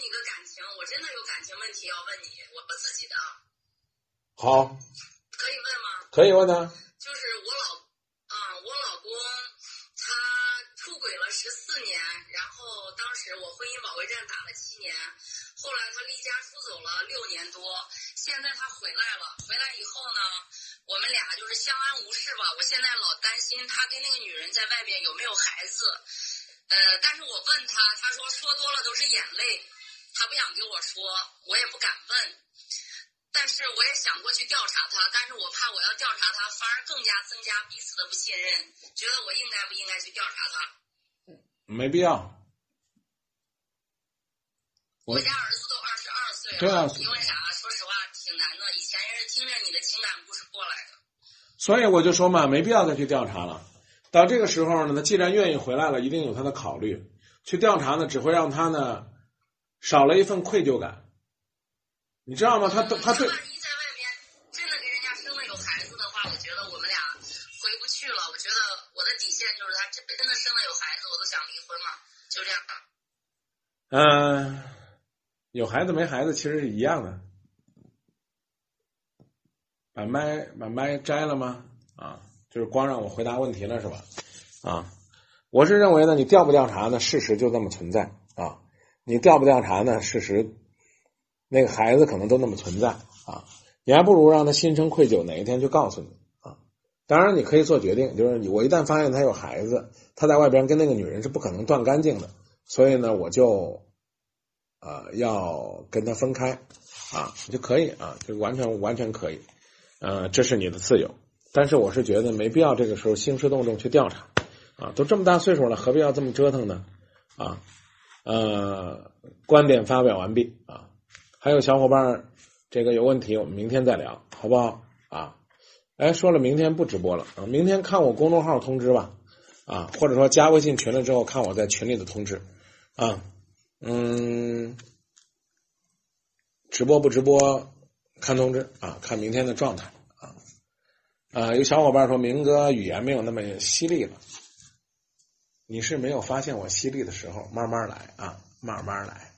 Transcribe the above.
你个感情，我真的有感情问题要问你，我我自己的，好，可以问吗？可以问他。就是我老，啊、我老公他出轨了十四年，然后当时我婚姻保卫战打了七年，后来他离家出走了六年多，现在他回来了，回来以后呢，我们俩就是相安无事吧。我现在老担心他跟那个女人在外面有没有孩子，呃，但是我问他，他说说多了都是眼泪，他不想跟我说，我也不敢问。但是我也想过去调查他，但是我怕我要调查他，反而更加增加彼此的不信任。觉得我应该不应该去调查他？没必要。我我家儿子都二十二岁了，对啊因为啥？说实话挺难的。以前也是听着你的情感故事过来的。所以我就说嘛，没必要再去调查了。到这个时候呢，他既然愿意回来了，一定有他的考虑。去调查呢，只会让他呢少了一份愧疚感。你知道吗？他他对万一在外面真的给人家生了有孩子的话，我觉得我们俩回不去了。我觉得我的底线就是他真真的生了有孩子，我都想离婚了。就这样。嗯、有孩子没孩子其实是一样的。把麦把麦摘了吗？啊，就是光让我回答问题了是吧？啊，我是认为呢，你调不调查呢，事实就这么存在啊。你调不调查呢，事实那个孩子可能都那么存在啊。你还不如让他心生愧疚，哪一天就告诉你啊。当然，你可以做决定，就是我一旦发现他有孩子，他在外边跟那个女人是不可能断干净的，所以呢，我就呃要跟他分开啊，就可以啊，就完全完全可以，呃，这是你的自由。但是我是觉得没必要这个时候兴师动众去调查啊，都这么大岁数了，何必要这么折腾呢？啊，呃，观点发表完毕啊，还有小伙伴儿这个有问题，我们明天再聊，好不好？啊，哎，说了明天不直播了啊，明天看我公众号通知吧，啊，或者说加微信群了之后看我在群里的通知，啊，嗯，直播不直播看通知啊，看明天的状态啊，啊，有小伙伴说明哥语言没有那么犀利了，你是没有发现我犀利的时候，慢慢来啊，慢慢来。